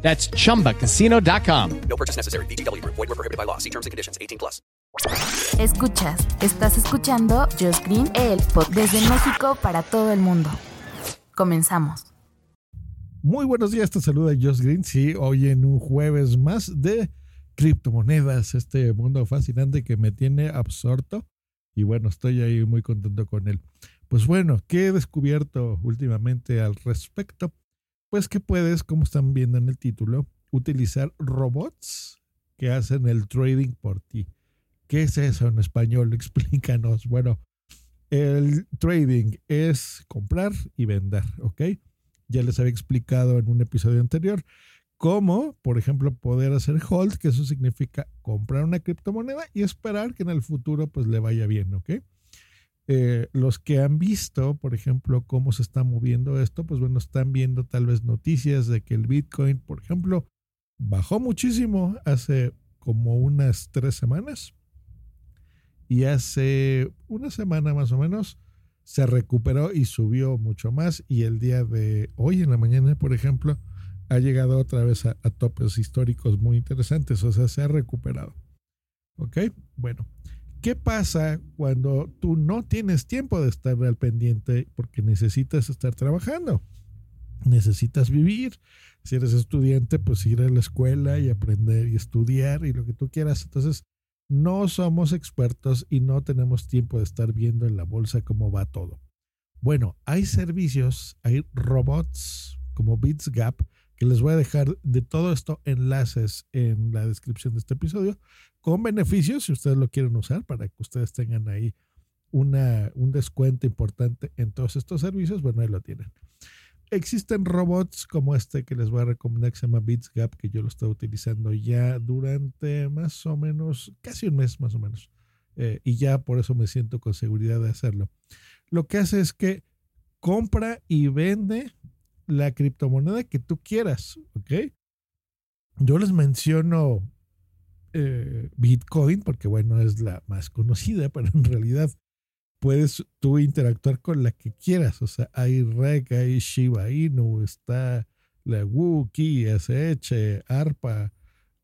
That's chumbacasino.com. No purchase necessary. BGW. Void were prohibited by law. See terms and conditions. 18 plus. Escuchas, estás escuchando Just Green, el pod desde México para todo el mundo. Comenzamos. Muy buenos días, te saluda Josh Green. Sí, hoy en un jueves más de criptomonedas, este mundo fascinante que me tiene absorto. Y bueno, estoy ahí muy contento con él. Pues bueno, ¿qué he descubierto últimamente al respecto? Pues que puedes, como están viendo en el título, utilizar robots que hacen el trading por ti. ¿Qué es eso en español? Explícanos. Bueno, el trading es comprar y vender, ¿ok? Ya les había explicado en un episodio anterior cómo, por ejemplo, poder hacer hold, que eso significa comprar una criptomoneda y esperar que en el futuro pues le vaya bien, ¿ok? Eh, los que han visto, por ejemplo, cómo se está moviendo esto, pues bueno, están viendo tal vez noticias de que el Bitcoin, por ejemplo, bajó muchísimo hace como unas tres semanas y hace una semana más o menos se recuperó y subió mucho más y el día de hoy en la mañana, por ejemplo, ha llegado otra vez a, a topes históricos muy interesantes, o sea, se ha recuperado. ¿Ok? Bueno, ¿Qué pasa cuando tú no tienes tiempo de estar al pendiente porque necesitas estar trabajando? Necesitas vivir. Si eres estudiante, pues ir a la escuela y aprender y estudiar y lo que tú quieras. Entonces, no somos expertos y no tenemos tiempo de estar viendo en la bolsa cómo va todo. Bueno, hay servicios, hay robots como BitsGap, que les voy a dejar de todo esto enlaces en la descripción de este episodio, con beneficios si ustedes lo quieren usar para que ustedes tengan ahí una, un descuento importante en todos estos servicios, bueno, ahí lo tienen. Existen robots como este que les voy a recomendar que se llama BeatsGap, que yo lo estoy utilizando ya durante más o menos, casi un mes más o menos. Eh, y ya por eso me siento con seguridad de hacerlo. Lo que hace es que compra y vende la criptomoneda que tú quieras, ¿ok? Yo les menciono eh, Bitcoin, porque bueno, es la más conocida, pero en realidad puedes tú interactuar con la que quieras. O sea, hay REC, hay Shiba Inu, está la Wu, Ki, SH, ARPA,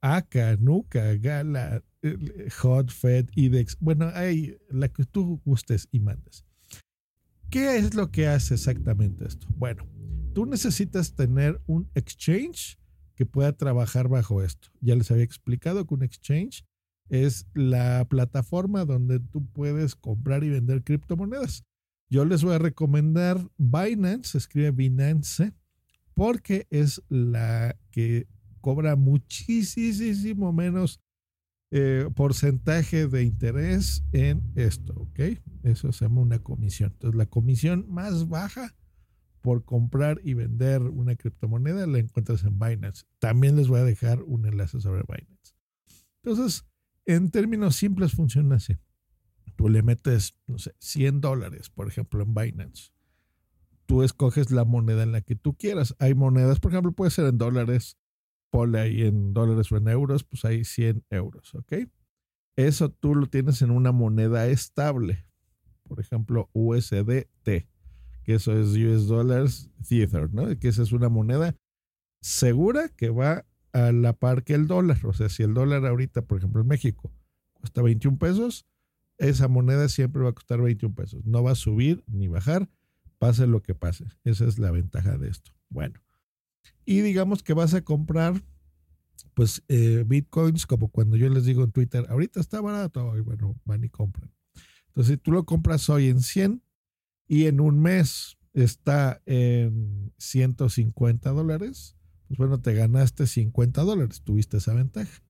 AKA, NUCA, Gala, Hot, Fed, IDEX. Bueno, hay la que tú gustes y mandes. ¿Qué es lo que hace exactamente esto? Bueno, tú necesitas tener un exchange que pueda trabajar bajo esto. Ya les había explicado que un exchange es la plataforma donde tú puedes comprar y vender criptomonedas. Yo les voy a recomendar Binance, se escribe Binance, porque es la que cobra muchísimo menos eh, porcentaje de interés en esto, ¿ok? Eso se llama una comisión. Entonces, la comisión más baja por comprar y vender una criptomoneda la encuentras en Binance. También les voy a dejar un enlace sobre Binance. Entonces, en términos simples funciona así. Tú le metes, no sé, 100 dólares, por ejemplo, en Binance. Tú escoges la moneda en la que tú quieras. Hay monedas, por ejemplo, puede ser en dólares, ponle ahí en dólares o en euros, pues hay 100 euros, ¿ok? Eso tú lo tienes en una moneda estable, por ejemplo, USDT que eso es US Dollars Theater, ¿no? Que esa es una moneda segura que va a la par que el dólar. O sea, si el dólar ahorita, por ejemplo, en México cuesta 21 pesos, esa moneda siempre va a costar 21 pesos. No va a subir ni bajar, pase lo que pase. Esa es la ventaja de esto. Bueno, y digamos que vas a comprar, pues, eh, bitcoins, como cuando yo les digo en Twitter, ahorita está barato, y bueno, van y compran. Entonces, si tú lo compras hoy en 100, y en un mes está en 150 dólares, pues bueno, te ganaste 50 dólares, tuviste esa ventaja.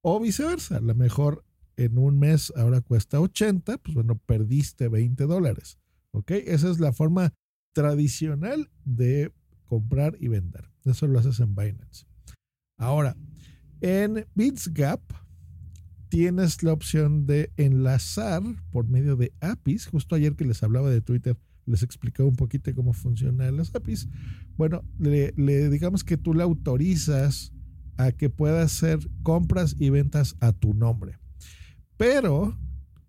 O viceversa, a lo mejor en un mes ahora cuesta 80, pues bueno, perdiste 20 dólares. ¿Ok? Esa es la forma tradicional de comprar y vender. Eso lo haces en Binance. Ahora, en BitsGap, tienes la opción de enlazar por medio de APIs. Justo ayer que les hablaba de Twitter, les explicaba un poquito cómo funcionan las APIs. Bueno, le, le digamos que tú le autorizas a que pueda hacer compras y ventas a tu nombre. Pero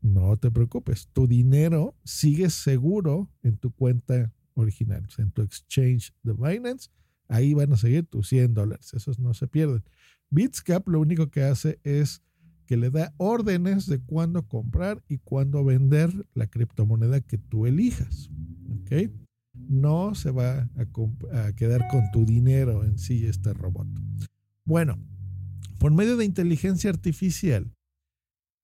no te preocupes, tu dinero sigue seguro en tu cuenta original, en tu exchange de Binance. Ahí van a seguir tus 100 dólares, esos no se pierden. Bitscap lo único que hace es que le da órdenes de cuándo comprar y cuándo vender la criptomoneda que tú elijas. ¿Ok? No se va a, a quedar con tu dinero en sí este robot. Bueno, por medio de inteligencia artificial,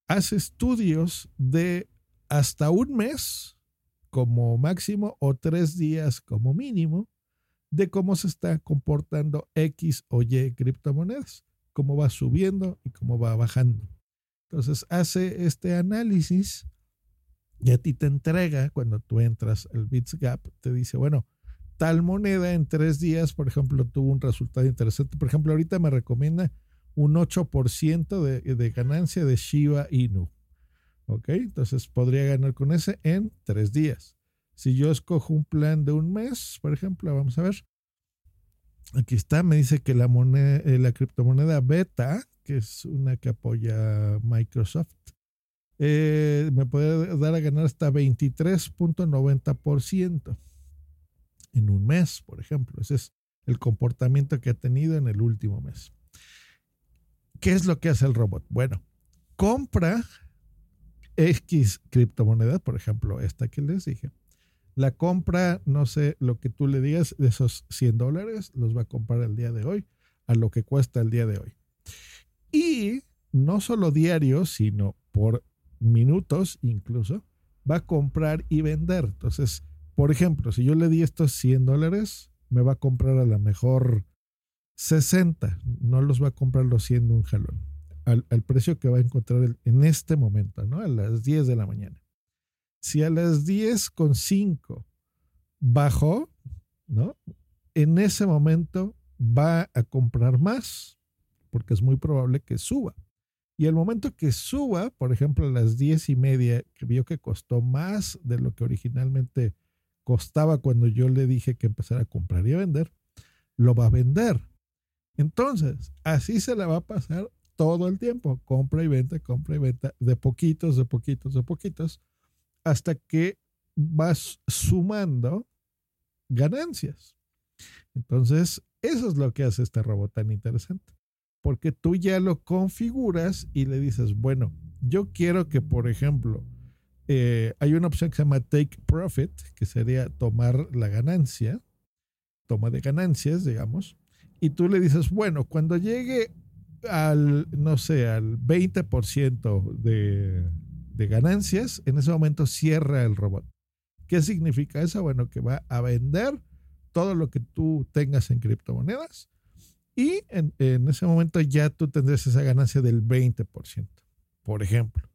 hace estudios de hasta un mes como máximo o tres días como mínimo de cómo se está comportando X o Y criptomonedas, cómo va subiendo y cómo va bajando. Entonces hace este análisis y a ti te entrega cuando tú entras al BitsGap, te dice, bueno, tal moneda en tres días, por ejemplo, tuvo un resultado interesante. Por ejemplo, ahorita me recomienda un 8% de, de ganancia de Shiba Inu. ¿Ok? Entonces podría ganar con ese en tres días. Si yo escojo un plan de un mes, por ejemplo, vamos a ver. Aquí está, me dice que la moneda, eh, la criptomoneda Beta, que es una que apoya Microsoft, eh, me puede dar a ganar hasta 23.90% en un mes, por ejemplo. Ese es el comportamiento que ha tenido en el último mes. ¿Qué es lo que hace el robot? Bueno, compra X criptomonedas, por ejemplo, esta que les dije. La compra, no sé, lo que tú le digas de esos 100 dólares, los va a comprar el día de hoy a lo que cuesta el día de hoy. Y no solo diario, sino por minutos incluso, va a comprar y vender. Entonces, por ejemplo, si yo le di estos 100 dólares, me va a comprar a lo mejor 60. No los va a comprar los 100 de un jalón. Al, precio que va a encontrar en este momento, ¿no? A las 10 de la mañana. Si a las 10 con 5 bajó, ¿no? En ese momento va a comprar más, porque es muy probable que suba. Y el momento que suba, por ejemplo, a las 10 y media, que vio que costó más de lo que originalmente costaba cuando yo le dije que empezara a comprar y a vender, lo va a vender. Entonces, así se la va a pasar todo el tiempo, compra y venta, compra y venta, de poquitos, de poquitos, de poquitos, hasta que vas sumando ganancias. Entonces, eso es lo que hace este robot tan interesante, porque tú ya lo configuras y le dices, bueno, yo quiero que, por ejemplo, eh, hay una opción que se llama Take Profit, que sería tomar la ganancia, toma de ganancias, digamos, y tú le dices, bueno, cuando llegue al, no sé, al 20% de, de ganancias, en ese momento cierra el robot. ¿Qué significa eso? Bueno, que va a vender todo lo que tú tengas en criptomonedas y en, ese momento ya tú tendrás esa ganancia del 20%, por ejemplo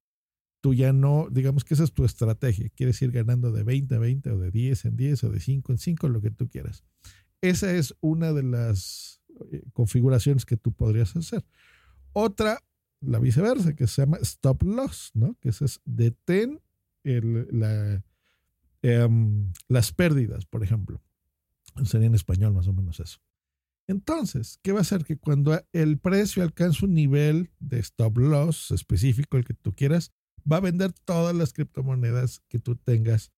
tú ya no, digamos que esa es tu estrategia, quieres ir ganando de 20 a 20 o de 10 en 10 o de 5 en 5, lo que tú quieras. Esa es una de las eh, configuraciones que tú podrías hacer. Otra, la viceversa, que se llama stop loss, ¿no? Que es detén la, em, las pérdidas, por ejemplo. Sería en español más o menos eso. Entonces, ¿qué va a hacer? Que cuando el precio alcance un nivel de stop loss específico, el que tú quieras, va a vender todas las criptomonedas que tú tengas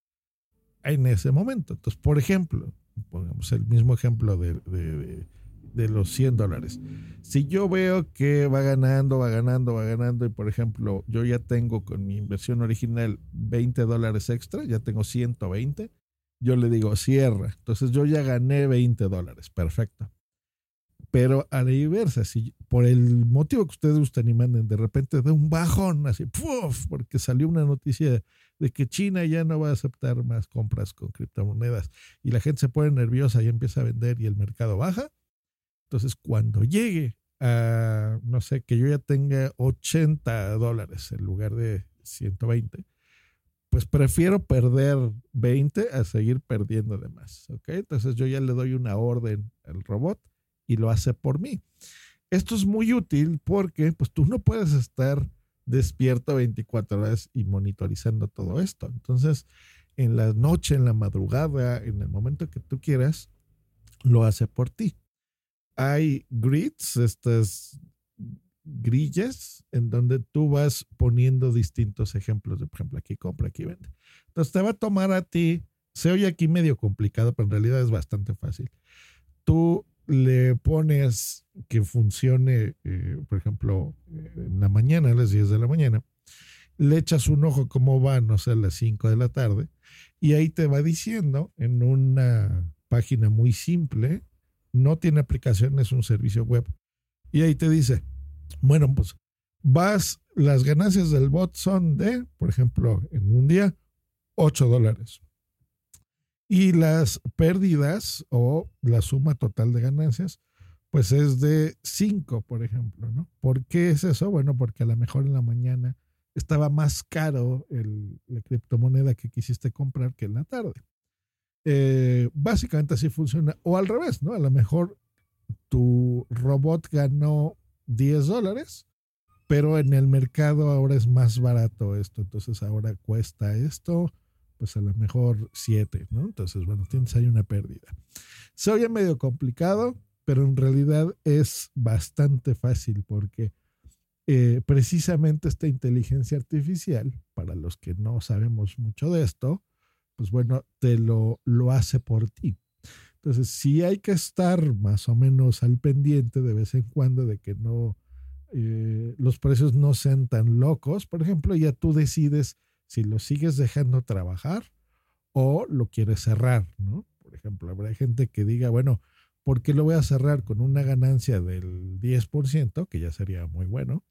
en ese momento. Entonces, por ejemplo, pongamos el mismo ejemplo de, los 100 dólares. Si yo veo que va ganando, va ganando, va ganando, y por ejemplo, yo ya tengo con mi inversión original 20 dólares extra, ya tengo 120, yo le digo cierra. Entonces yo ya gané 20 dólares, perfecto. Pero a la inversa, si por el motivo que ustedes gustan y manden, de repente de un bajón, así, ¡puf! porque salió una noticia de que China ya no va a aceptar más compras con criptomonedas y la gente se pone nerviosa y empieza a vender y el mercado baja. Entonces, cuando llegue a, no sé, que yo ya tenga 80 dólares en lugar de 120, pues prefiero perder 20 a seguir perdiendo de más. Entonces yo ya le doy una orden al robot y lo hace por mí. Esto es muy útil porque pues tú no puedes estar despierto 24 horas y monitorizando todo esto. Entonces, en la noche, en la madrugada, en el momento que tú quieras, lo hace por ti. Hay grids, estas grillas, en donde tú vas poniendo distintos ejemplos de, por ejemplo, aquí compra, aquí vende. Entonces te va a tomar a ti, se oye aquí medio complicado, pero en realidad es bastante fácil. Tú le pones que funcione, eh, por ejemplo, en la mañana, a las 10 de la mañana, le echas un ojo cómo va, no sé, a las 5 de la tarde, y ahí te va diciendo en una página muy simple, no tiene aplicación, es un servicio web, y ahí te dice, bueno, pues vas, las ganancias del bot son de, por ejemplo, en un día, 8 dólares. Y las pérdidas o la suma total de ganancias, pues es de 5, por ejemplo, ¿no? ¿Por qué es eso? Bueno, porque a lo mejor en la mañana estaba más caro el, la criptomoneda que quisiste comprar que en la tarde. Eh, básicamente así funciona. O al revés, ¿no? A lo mejor tu robot ganó 10 dólares, pero en el mercado ahora es más barato esto. Entonces ahora cuesta esto pues a lo mejor siete, ¿no? Entonces, bueno, tienes ahí una pérdida. Se oye medio complicado, pero en realidad es bastante fácil porque eh, precisamente esta inteligencia artificial, para los que no sabemos mucho de esto, pues bueno, te lo, lo hace por ti. Entonces, sí hay que estar más o menos al pendiente de vez en cuando de que no, eh, los precios no sean tan locos. Por ejemplo, ya tú decides si lo sigues dejando trabajar o lo quieres cerrar, ¿no? Por ejemplo, habrá gente que diga, bueno, ¿por qué lo voy a cerrar con una ganancia del 10%, que ya sería muy bueno?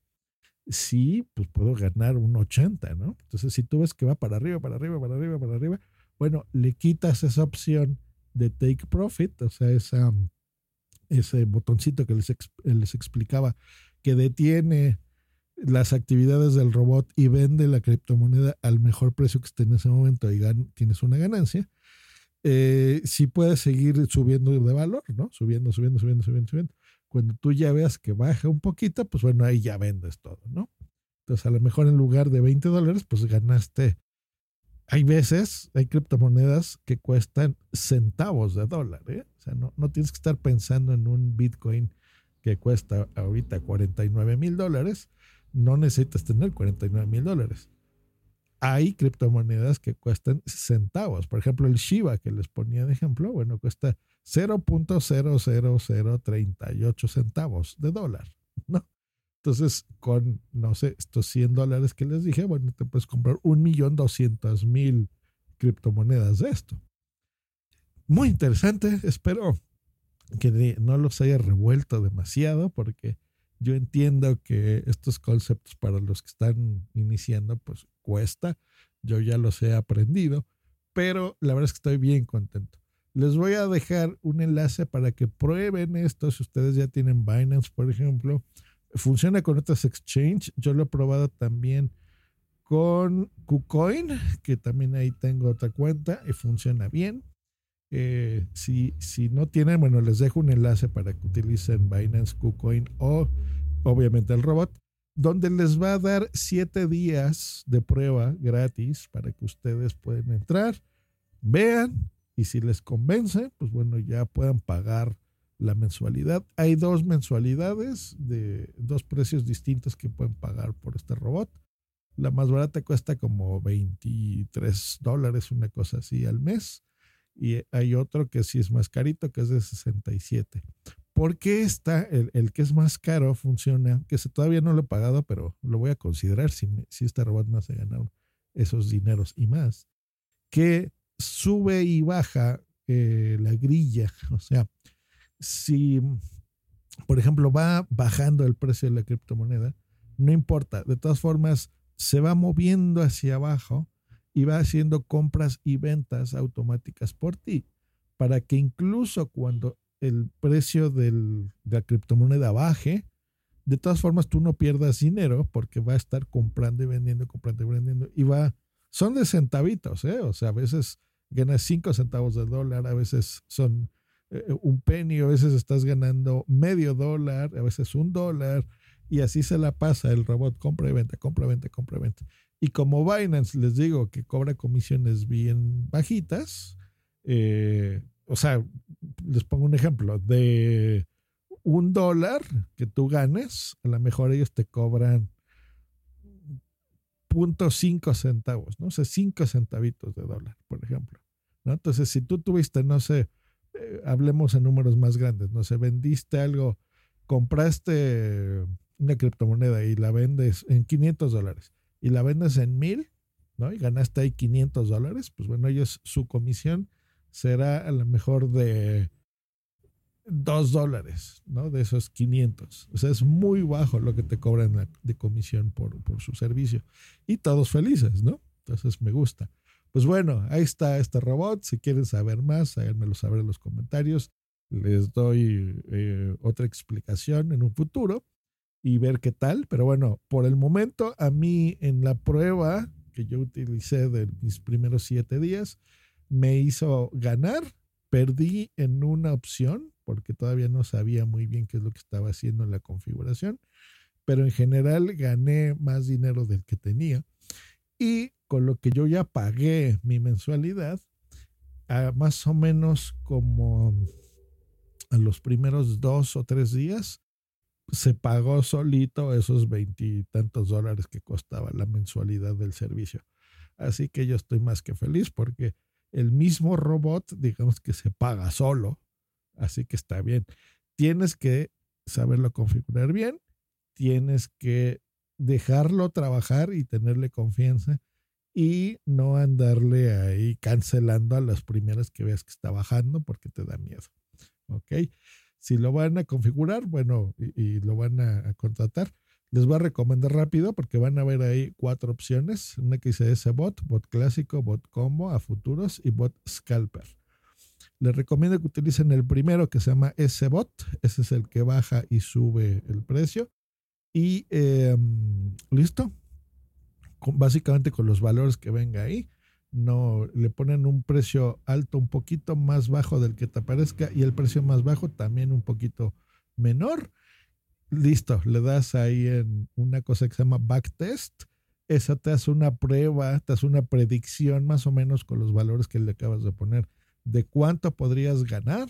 Sí, pues puedo ganar un 80, ¿no? Entonces, si tú ves que va para arriba, para arriba, para arriba, para arriba, bueno, le quitas esa opción de take profit, o sea, esa, ese botoncito que les, les explicaba que detiene las actividades del robot y vende la criptomoneda al mejor precio que esté en ese momento y tienes una ganancia, eh, sí puedes seguir subiendo de valor, ¿no? Subiendo, subiendo, subiendo, subiendo, subiendo. Cuando tú ya veas que baja un poquito, pues bueno, ahí ya vendes todo, ¿no? Entonces, a lo mejor en lugar de 20 dólares, pues ganaste. Hay veces, hay criptomonedas que cuestan centavos de dólar, ¿eh? O sea, no, no tienes que estar pensando en un Bitcoin que cuesta ahorita 49 mil dólares no necesitas tener 49 mil dólares. Hay criptomonedas que cuestan centavos. Por ejemplo, el Shiba que les ponía de ejemplo, bueno, cuesta 0.00038 centavos de dólar, ¿no? Entonces, con, no sé, estos 100 dólares que les dije, bueno, te puedes comprar un millón doscientos mil criptomonedas de esto. Muy interesante. Espero que no los haya revuelto demasiado porque yo entiendo que estos conceptos para los que están iniciando, pues cuesta. Yo ya los he aprendido, pero la verdad es que estoy bien contento. Les voy a dejar un enlace para que prueben esto. Si ustedes ya tienen Binance, por ejemplo, funciona con otras exchange. Yo lo he probado también con KuCoin, que también ahí tengo otra cuenta y funciona bien. Eh, si, si no tienen, bueno, les dejo un enlace para que utilicen Binance, KuCoin o obviamente el robot, donde les va a dar siete días de prueba gratis para que ustedes puedan entrar, vean y si les convence, pues bueno, ya puedan pagar la mensualidad. Hay dos mensualidades de dos precios distintos que pueden pagar por este robot. La más barata cuesta como 23 dólares, una cosa así al mes y hay otro que sí es más carito, que es de 67. ¿Por qué está el, que es más caro funciona? Que todavía no lo he pagado, pero lo voy a considerar si, si este robot me hace ganar esos dineros y más. Que sube y baja eh, la grilla. O sea, si, por ejemplo, va bajando el precio de la criptomoneda, no importa. De todas formas, se va moviendo hacia abajo y va haciendo compras y ventas automáticas por ti, para que incluso cuando el precio de la criptomoneda baje, de todas formas tú no pierdas dinero porque va a estar comprando y vendiendo, comprando y vendiendo, y va, son de centavitos, ¿eh? o sea, a veces ganas cinco centavos de dólar, a veces son eh, un penny, a veces estás ganando medio dólar, a veces un dólar, Y así se la pasa el robot, compra y venta, compra y venta, compra y venta. Y como Binance les digo que cobra comisiones bien bajitas, eh, o sea, les pongo un ejemplo, de un dólar que tú ganes, a lo mejor ellos te cobran 0.5 centavos, no sé, 5 centavitos de dólar, por ejemplo. ¿No? Entonces, si tú tuviste, no sé, eh, hablemos en números más grandes, no sé, vendiste algo, compraste una criptomoneda y la vendes en 500 dólares y la vendes en 1000, ¿no? Y ganaste ahí 500 dólares, pues bueno, ellos, su comisión será a lo mejor de 2 dólares, ¿no? De esos 500. O sea, es muy bajo lo que te cobran de comisión por, por su servicio. Y todos felices, ¿no? Entonces me gusta. Pues bueno, ahí está este robot. Si quieren saber más, háganmelo saber en los comentarios. Les doy eh, otra explicación en un futuro y ver qué tal. Pero bueno, por el momento, a mí en la prueba que yo utilicé de mis primeros siete días, me hizo ganar. Perdí en una opción porque todavía no sabía muy bien qué es lo que estaba haciendo en la configuración. Pero en general gané más dinero del que tenía. Y con lo que yo ya pagué mi mensualidad, a más o menos como a los primeros dos o tres días, se pagó solito esos veintitantos dólares que costaba la mensualidad del servicio. Así que yo estoy más que feliz porque el mismo robot, digamos que se paga solo. Así que está bien. Tienes que saberlo configurar bien. Tienes que dejarlo trabajar y tenerle confianza y no andarle ahí cancelando a las primeras que veas que está bajando porque te da miedo. ¿Ok? Si lo van a configurar, bueno, y, lo van a, contratar, les voy a recomendar rápido porque van a ver ahí cuatro opciones. Una que dice ese bot, bot clásico, bot combo, a futuros y bot scalper. Les recomiendo que utilicen el primero que se llama ese bot. Ese es el que baja y sube el precio. Y em, listo, básicamente con los valores que venga ahí. No le ponen un precio alto un poquito más bajo del que te aparezca y el precio más bajo también un poquito menor. Listo, le das ahí en una cosa que se llama backtest. Esa te hace una prueba, te hace una predicción más o menos con los valores que le acabas de poner de cuánto podrías ganar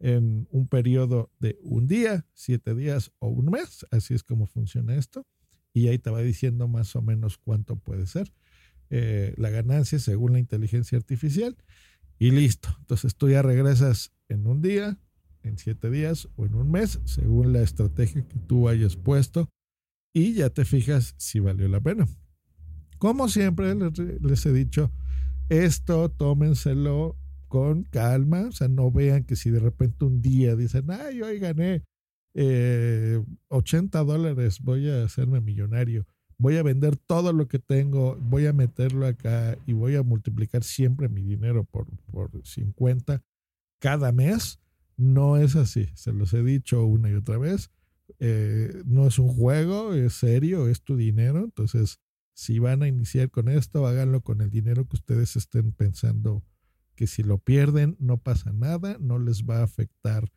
en un periodo de un día, siete días o un mes. Así es como funciona esto y ahí te va diciendo más o menos cuánto puede ser eh, la ganancia según la inteligencia artificial y listo. Entonces tú ya regresas en un día, en siete días o en un mes, según la estrategia que tú hayas puesto y ya te fijas si valió la pena. Como siempre les, les he dicho, esto tómenselo con calma, o sea, no vean que si de repente un día dicen, ay, hoy gané eh, 80 dólares, voy a hacerme millonario, voy a vender todo lo que tengo, voy a meterlo acá y voy a multiplicar siempre mi dinero por, por 50 cada mes. No es así, se los he dicho una y otra vez. Eh, no es un juego, es serio, es tu dinero. Entonces, si van a iniciar con esto, háganlo con el dinero que ustedes estén pensando que si lo pierden no pasa nada, no les va a afectar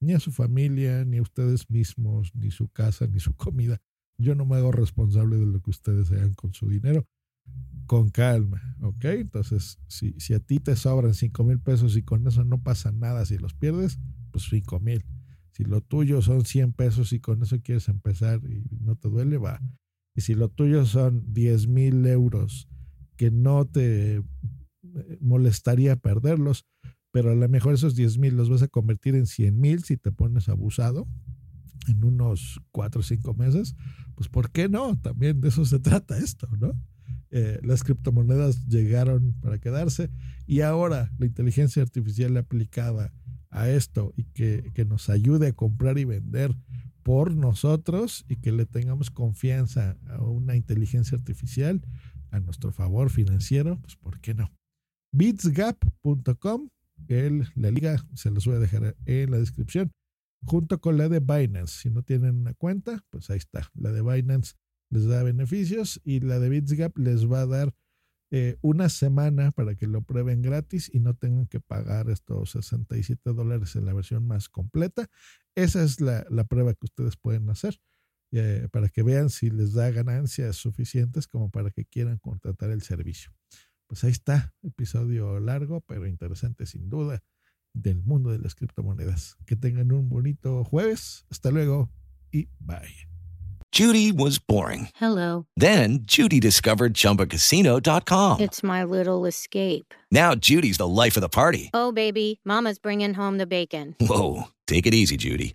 ni a su familia, ni a ustedes mismos, ni su casa, ni su comida. Yo no me hago responsable de lo que ustedes hagan con su dinero. Con calma, ¿ok? Entonces, si, si a ti te sobran 5 mil pesos y con eso no pasa nada, si los pierdes, pues 5 mil. Si lo tuyo son 100 pesos y con eso quieres empezar y no te duele, va. Y si lo tuyo son 10 mil euros que no te molestaría perderlos, pero a lo mejor esos 10 mil los vas a convertir en 100 mil si te pones abusado en unos 4 o 5 meses, pues ¿por qué no? También de eso se trata esto, ¿no? Eh, las criptomonedas llegaron para quedarse y ahora la inteligencia artificial aplicada a esto y que, que nos ayude a comprar y vender por nosotros y que le tengamos confianza a una inteligencia artificial a nuestro favor financiero, pues ¿por qué no? bitsgap.com la liga se los voy a dejar en la descripción, junto con la de Binance. Si no tienen una cuenta, pues ahí está. La de Binance les da beneficios y la de BitsGap les va a dar eh, una semana para que lo prueben gratis y no tengan que pagar estos 67 dólares en la versión más completa. Esa es la, la prueba que ustedes pueden hacer. eh, para que vean si les da ganancias suficientes como para que quieran contratar el servicio. Pues ahí está, episodio largo, pero interesante sin duda del mundo de las criptomonedas. Que tengan un bonito jueves. Hasta luego y bye. Judy was boring. Hello. Then Judy discovered ChumbaCasino.com. It's my little escape. Now Judy's the life of the party. Oh, baby, Mama's bringing home the bacon. Whoa, take it easy, Judy.